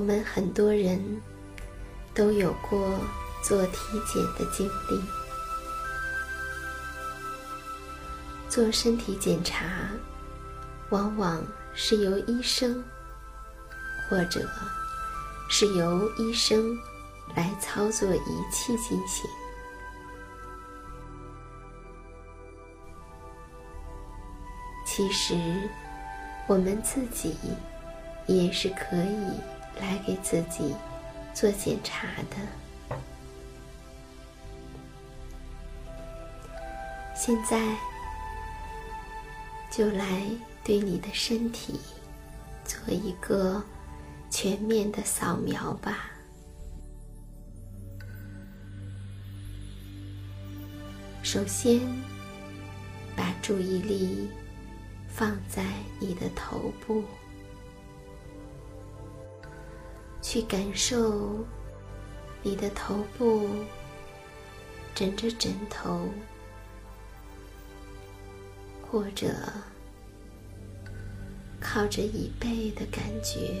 我们很多人都有过做体检的经历。做身体检查，往往是由医生，或者是由医生来操作仪器进行。其实，我们自己也是可以。来给自己做检查的。现在就来对你的身体做一个全面的扫描吧。首先，把注意力放在你的头部。去感受你的头部枕着枕头，或者靠着椅背的感觉。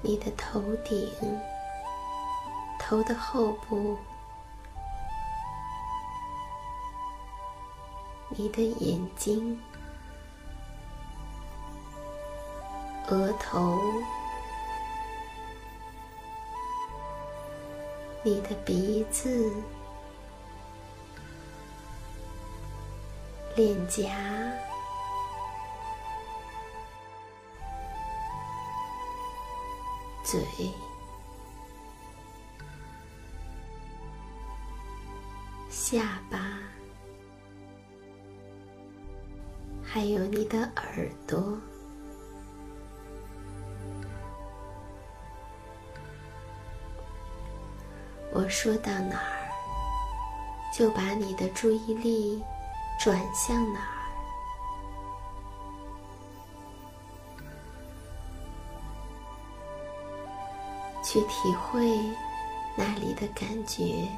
你的头顶、头的后部。你的眼睛、额头、你的鼻子、脸颊、嘴、下巴。还有你的耳朵，我说到哪儿，就把你的注意力转向哪儿，去体会那里的感觉。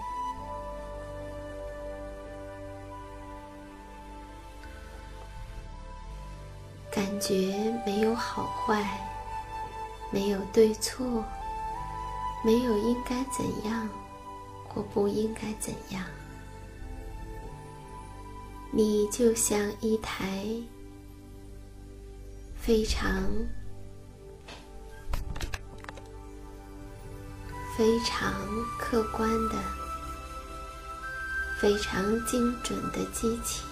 觉没有好坏，没有对错，没有应该怎样或不应该怎样。你就像一台非常非常客观的、非常精准的机器。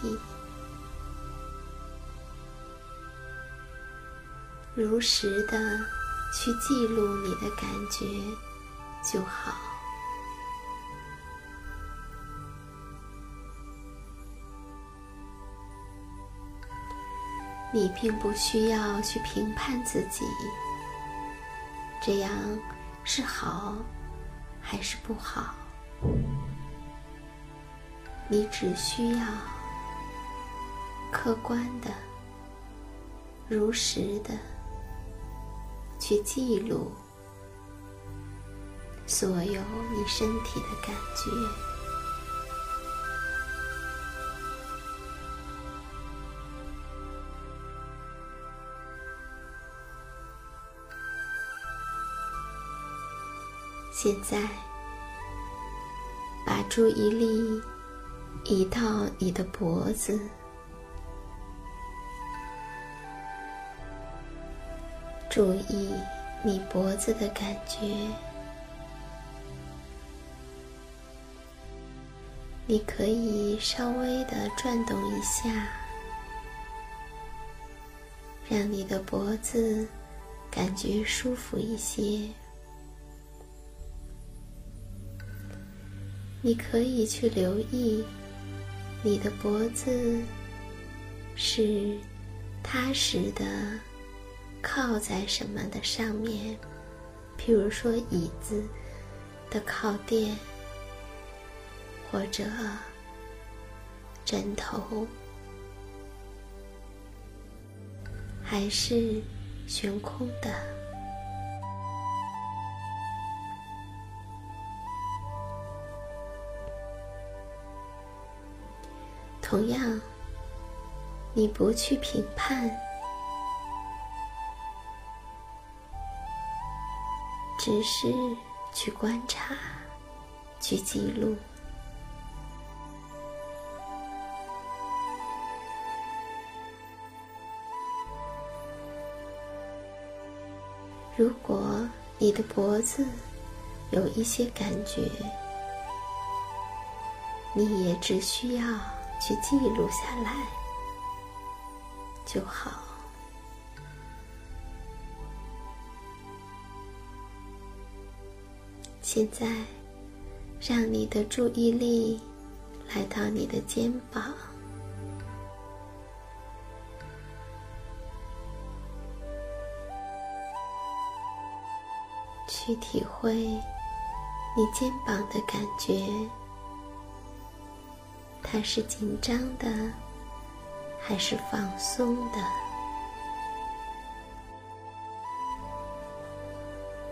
如实的去记录你的感觉就好。你并不需要去评判自己，这样是好还是不好？你只需要客观的、如实的。去记录所有你身体的感觉。现在，把注意力移到你的脖子。注意你脖子的感觉，你可以稍微的转动一下，让你的脖子感觉舒服一些。你可以去留意你的脖子是踏实的。靠在什么的上面？譬如说椅子的靠垫，或者枕头，还是悬空的？同样，你不去评判。只是去观察，去记录。如果你的脖子有一些感觉，你也只需要去记录下来就好。现在，让你的注意力来到你的肩膀，去体会你肩膀的感觉，它是紧张的还是放松的？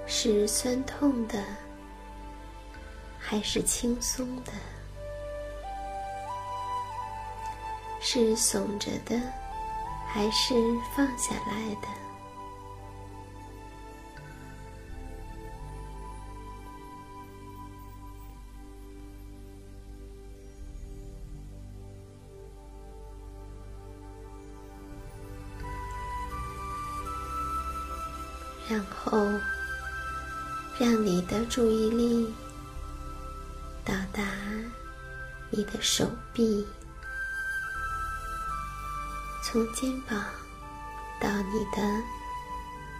是酸痛的？还是轻松的，是耸着的，还是放下来的？然后，让你的注意力。到达你的手臂，从肩膀到你的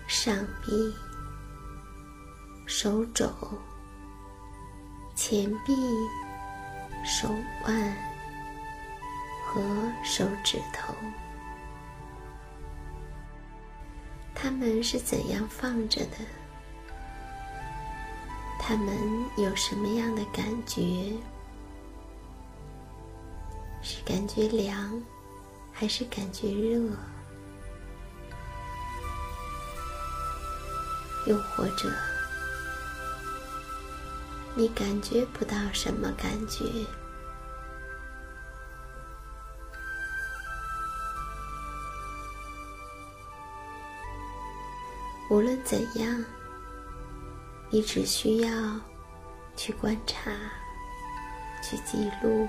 上臂、手肘、前臂、手腕和手指头，它们是怎样放着的？他们有什么样的感觉？是感觉凉，还是感觉热？又或者你感觉不到什么感觉。无论怎样，你只需要去观察，去记录。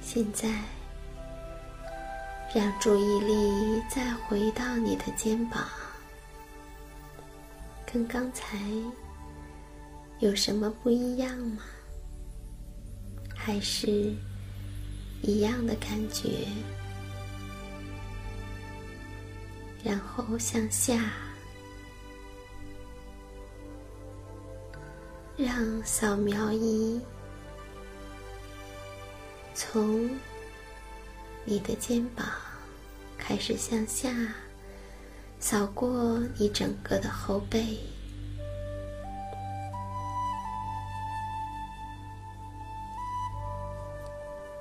现在，让注意力再回到你的肩膀，跟刚才有什么不一样吗？还是一样的感觉？然后向下，让扫描仪。从你的肩膀开始向下扫过你整个的后背，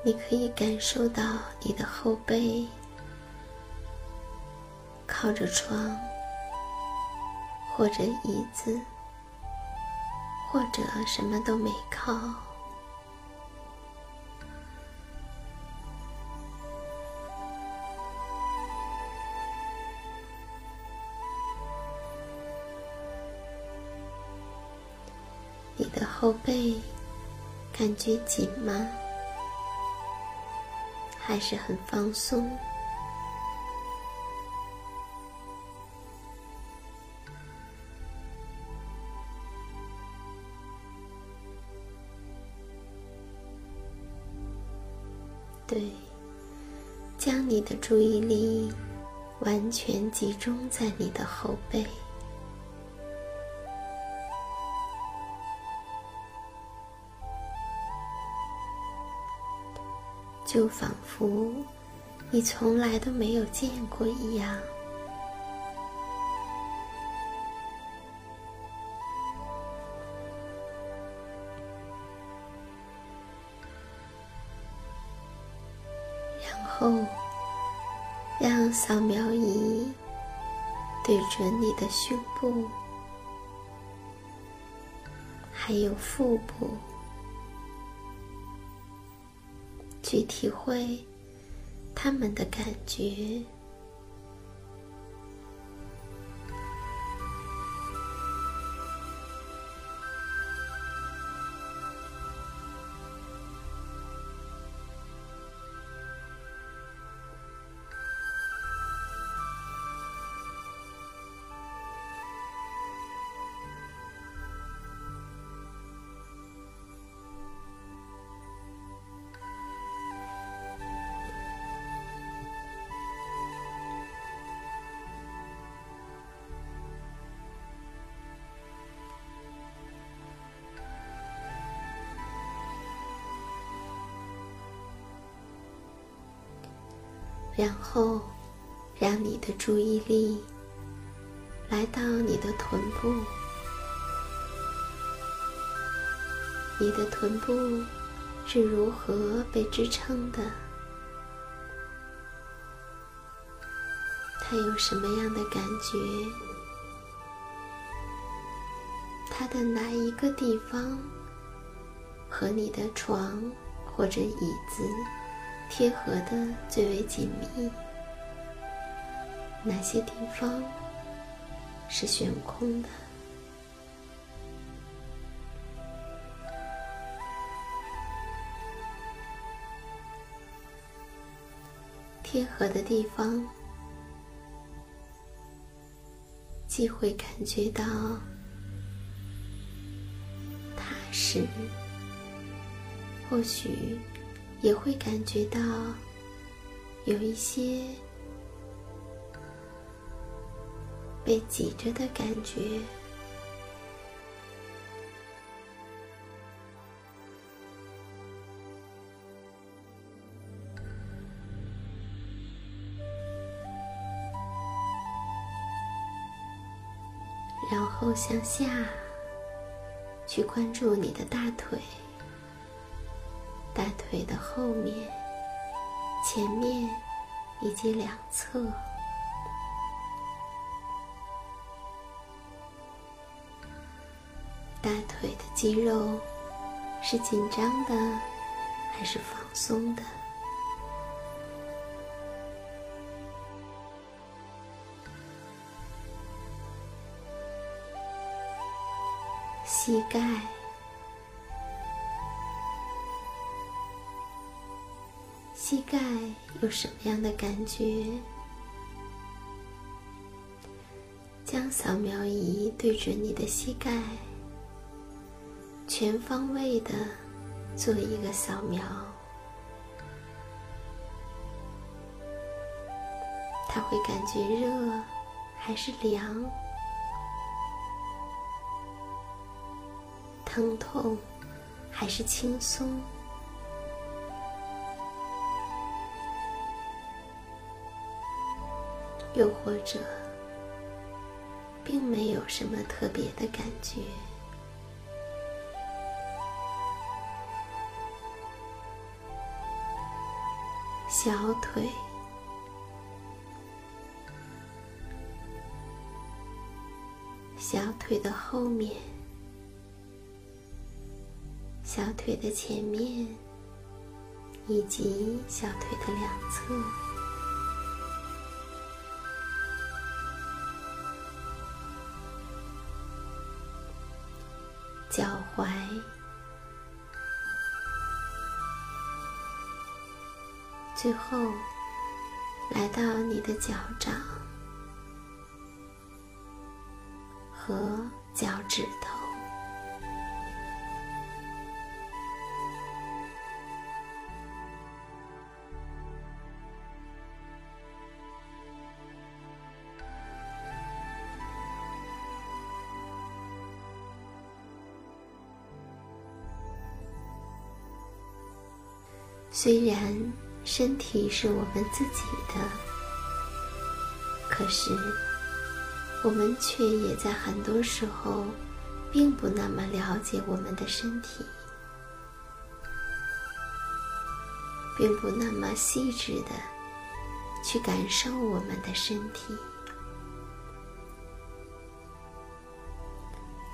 你可以感受到你的后背靠着床，或者椅子，或者什么都没靠。你的后背感觉紧吗？还是很放松？对，将你的注意力完全集中在你的后背。就仿佛你从来都没有见过一样。扫描仪对准你的胸部，还有腹部。去体会他们的感觉。然后，让你的注意力来到你的臀部。你的臀部是如何被支撑的？它有什么样的感觉？它的哪一个地方和你的床或者椅子？贴合的最为紧密，哪些地方是悬空的？贴合的地方，既会感觉到踏实，或许。也会感觉到有一些被挤着的感觉，然后向下去关注你的大腿。大腿的后面前面以及两侧。大腿的肌肉是紧张的还是放松的？膝盖膝盖有什么样的感觉？将扫描仪对准你的膝盖，全方位的做一个扫描。它会感觉热还是凉？疼痛还是轻松？又或者，并没有什么特别的感觉？小腿、小腿的后面。小腿的前面，以及小腿的两侧，最后来到你的脚掌和脚趾头。虽然身体是我们自己的，可是我们却也在很多时候并不那么了解我们的身体，并不那么细致的去感受我们的身体，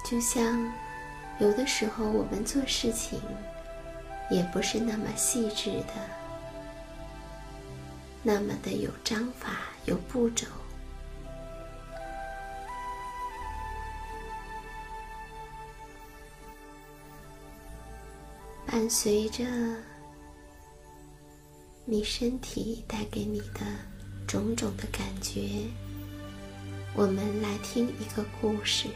就像有的时候我们做事情。也不是那么细致的，那么的有章法、有步骤。伴随着你身体带给你的种种的感觉，我们来听一个故事。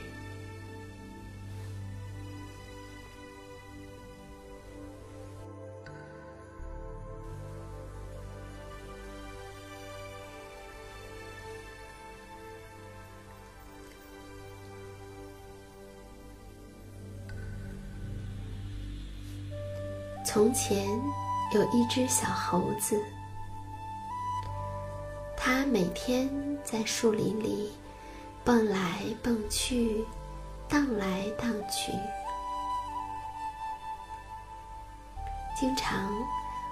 从前有一只小猴子，它每天在树林里蹦来蹦去，荡来荡去，经常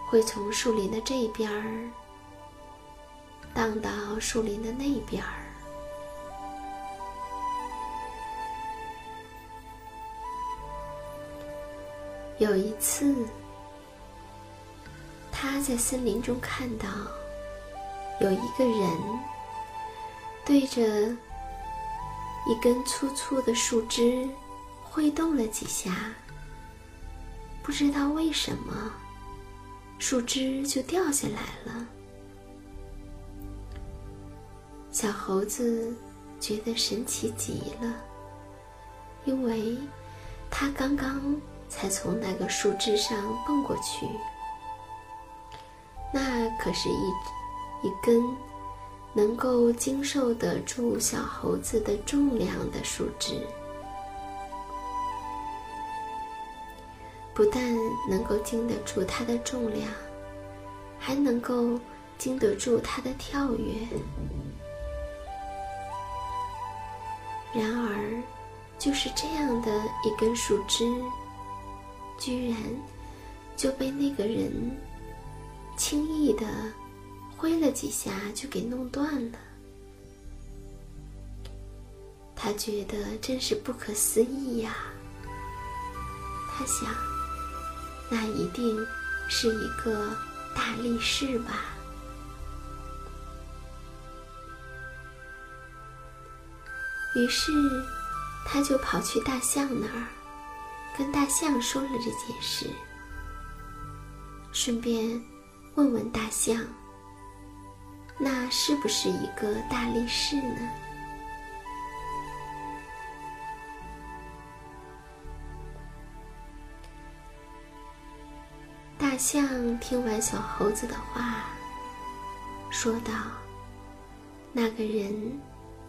会从树林的这边儿荡到树林的那边儿。有一次。他在森林中看到有一个人对着一根粗粗的树枝挥动了几下，不知道为什么树枝就掉下来了。小猴子觉得神奇极了，因为他刚刚才从那个树枝上蹦过去。那可是一一根能够经受得住小猴子的重量的树枝，不但能够经得住它的重量，还能够经得住它的跳跃。然而，就是这样的一根树枝，居然就被那个人。轻易的挥了几下就给弄断了，他觉得真是不可思议呀！他想，那一定是一个大力士吧。于是，他就跑去大象那儿，跟大象说了这件事，顺便问问大象，那是不是一个大力士呢？大象听完小猴子的话，说道：“那个人。”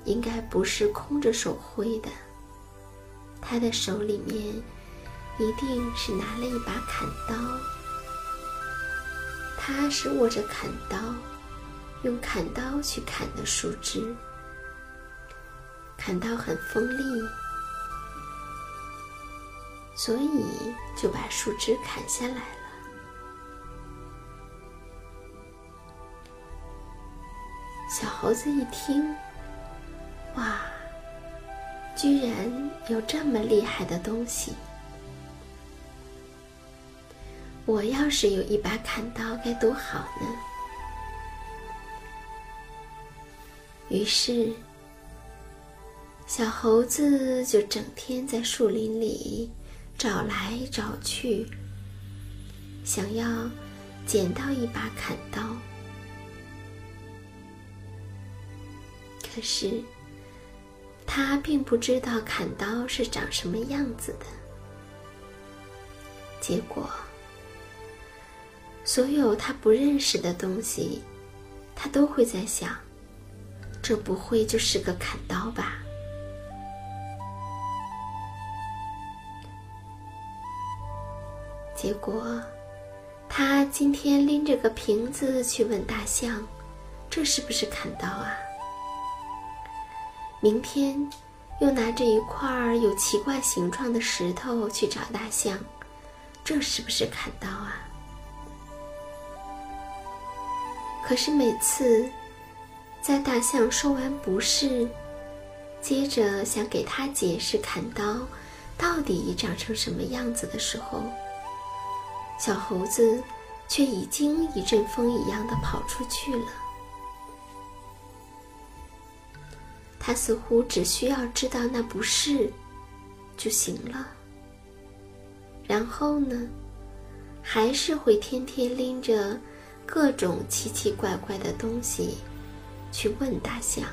应该不是空着手挥的，他的手里面一定是拿了一把砍刀。他是握着砍刀，用砍刀去砍的树枝。砍刀很锋利，所以就把树枝砍下来了。小猴子一听。哇！居然有这么厉害的东西！我要是有一把砍刀，该多好呢！于是，小猴子就整天在树林里找来找去，想要捡到一把砍刀。可是，他并不知道砍刀是长什么样子的，结果，所有他不认识的东西，他都会在想：这不会就是个砍刀吧？结果，他今天拎着个瓶子去问大象：“这是不是砍刀啊？”明天，又拿着一块有奇怪形状的石头去找大象，这是不是砍刀啊？可是每次，在大象说完不是，接着想给他解释砍刀到底长成什么样子的时候，小猴子却已经一阵风一样的跑出去了。他似乎只需要知道那不是就行了，然后呢，还是会天天拎着各种奇奇怪怪的东西去问大象。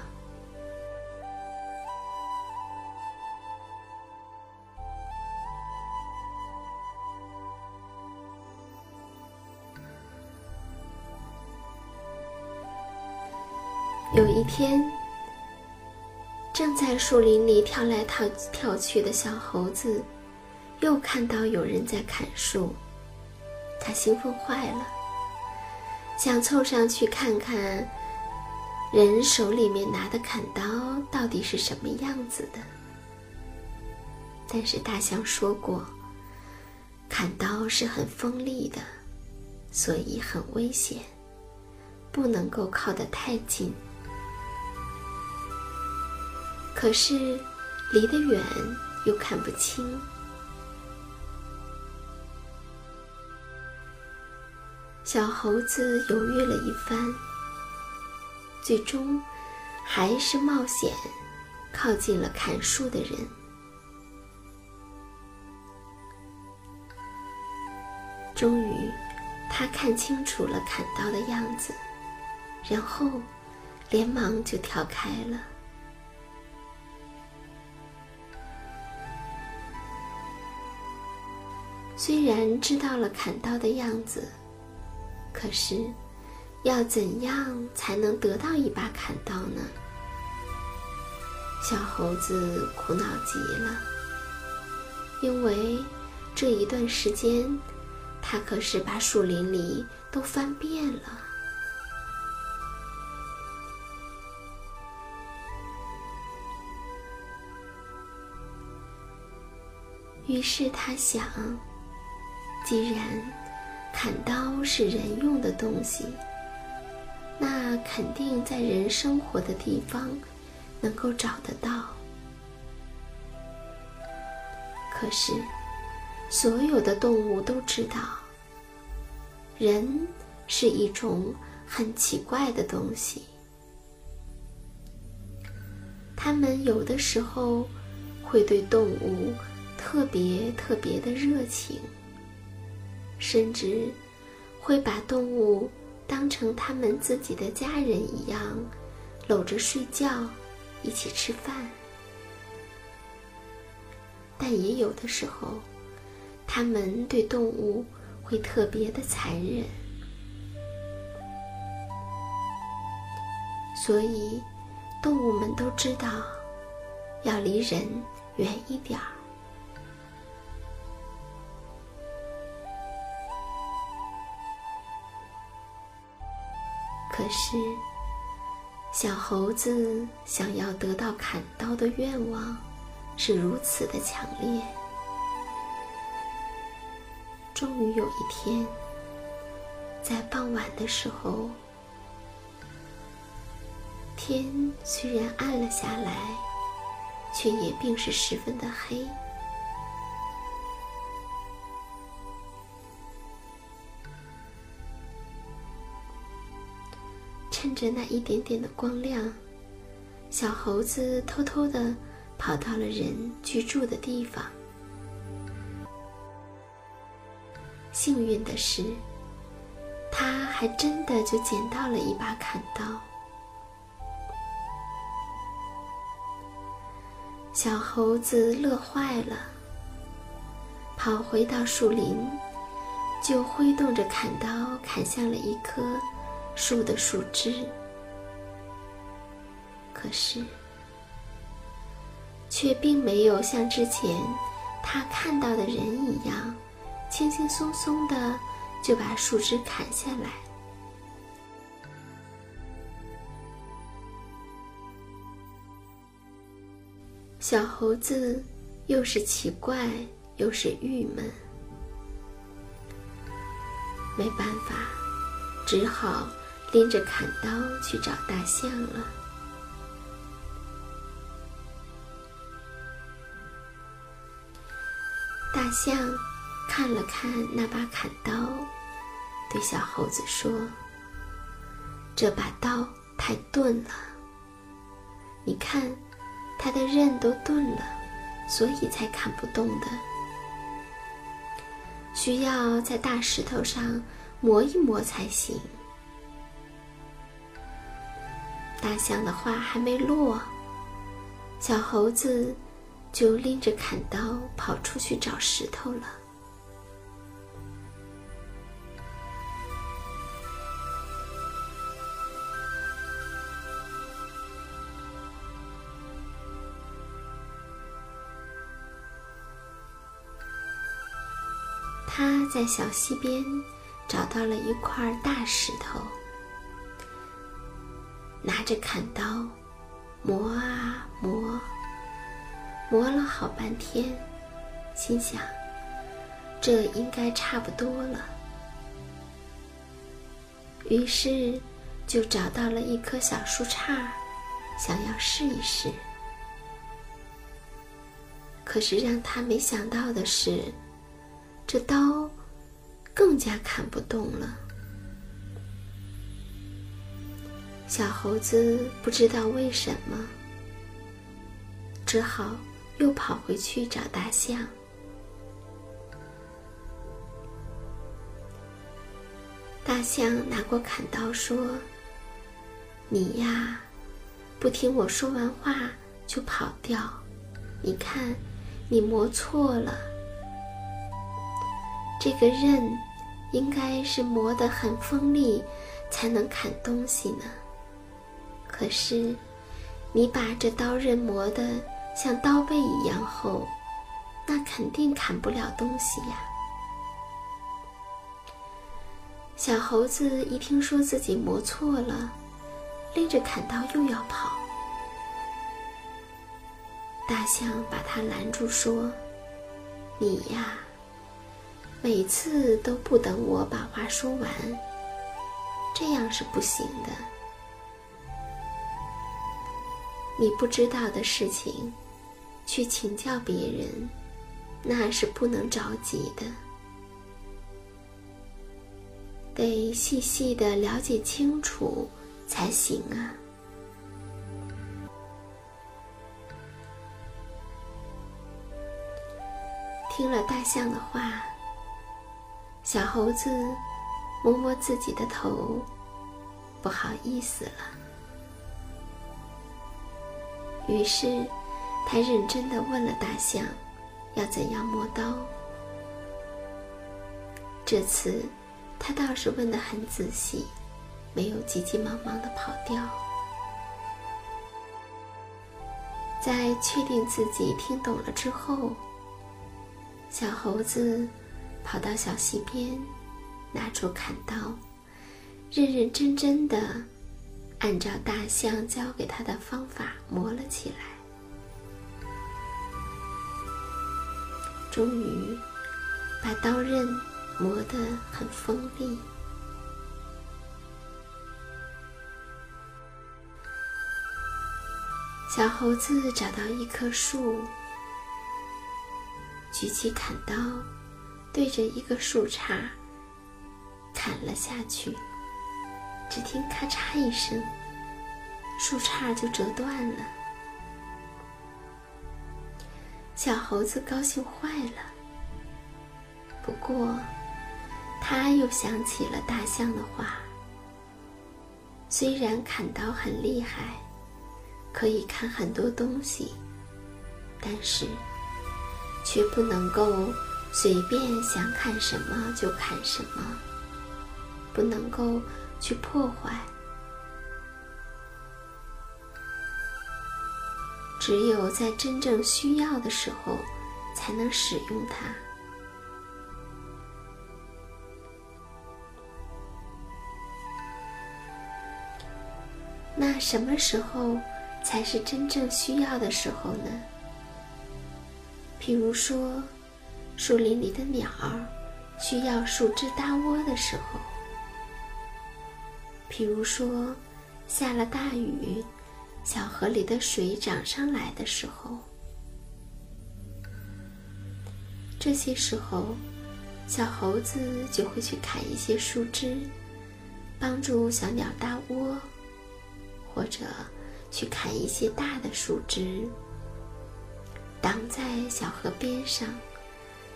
有一天。正在树林里跳来跳跳去的小猴子，又看到有人在砍树，他兴奋坏了，想凑上去看看人手里面拿的砍刀到底是什么样子的。但是大象说过，砍刀是很锋利的，所以很危险，不能够靠得太近。可是，离得远又看不清。小猴子犹豫了一番，最终还是冒险靠近了砍树的人。终于，他看清楚了砍刀的样子，然后连忙就跳开了。虽然知道了砍刀的样子，可是要怎样才能得到一把砍刀呢？小猴子苦恼极了，因为这一段时间，他可是把树林里都翻遍了。于是他想。既然砍刀是人用的东西，那肯定在人生活的地方能够找得到。可是所有的动物都知道，人是一种很奇怪的东西。他们有的时候会对动物特别特别的热情，甚至会把动物当成他们自己的家人一样，搂着睡觉，一起吃饭。但也有的时候，他们对动物会特别的残忍，所以动物们都知道要离人远一点儿。可是，小猴子想要得到砍刀的愿望。是如此的强烈。终于有一天，在傍晚的时候，天虽然暗了下来，却也并是十分的黑。趁着那一点点的光亮，小猴子偷偷的。跑到了人居住的地方。幸运的是，他还真的就捡到了一把砍刀。小猴子乐坏了，跑回到树林，就挥动着砍刀砍向了一棵树的树枝。可是。却并没有像之前他看到的人一样，轻轻松松的就把树枝砍下来。小猴子又是奇怪又是郁闷，没办法，只好拎着砍刀去找大象了。大象看了看那把砍刀，对小猴子说：“这把刀太钝了，你看，它的刃都钝了，所以才砍不动的。需要在大石头上磨一磨才行。”大象的话还没落，小猴子。就拎着砍刀跑出去找石头了。他在小溪边找到了一块大石头，拿着砍刀磨啊磨。磨了好半天，心想：这应该差不多了。于是，就找到了一棵小树杈，想要试一试。可是让他没想到的是，这刀更加砍不动了。小猴子不知道为什么，只好。又跑回去找大象。大象拿过砍刀说：“你呀，不听我说完话就跑掉，你看，你磨错了。这个刃应该是磨得很锋利，才能砍东西呢。可是，你把这刀刃磨得……”像刀背一样厚，那肯定砍不了东西呀。小猴子一听说自己磨错了，拎着砍刀又要跑。大象把他拦住，说：“你呀，每次都不等我把话说完，这样是不行的。你不知道的事情。”去请教别人，那是不能着急的，得细细的了解清楚才行啊。听了大象的话，小猴子摸摸自己的头，不好意思了。于是，他认真的问了大象，要怎样磨刀。这次，他倒是问的很仔细，没有急急忙忙的跑掉。在确定自己听懂了之后。小猴子跑到小溪边，拿出砍刀，认认真真的按照大象教给他的方法磨了起来。终于，把刀刃磨得很锋利。小猴子找到一棵树。举起砍刀，对着一个树杈砍了下去。只听咔嚓一声，树杈就折断了。小猴子高兴坏了。不过，他又想起了大象的话：虽然砍刀很厉害，可以砍很多东西，但是……却不能够随便想砍什么就砍什么，不能够去破坏，只有在真正需要的时候才能使用它。那什么时候才是真正需要的时候呢？譬如说，树林里的鸟儿需要树枝搭窝的时候；譬如说，下了大雨，小河里的水涨上来的时候。这些时候，小猴子就会去砍一些树枝，帮助小鸟搭窝，或者去砍一些大的树枝。挡在小河边上，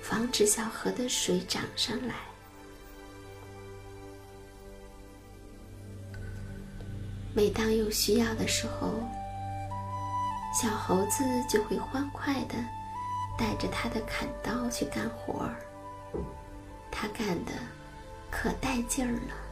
防止小河的水涨上来。每当有需要的时候，小猴子就会欢快的带着他的砍刀去干活儿。他干的可带劲儿了。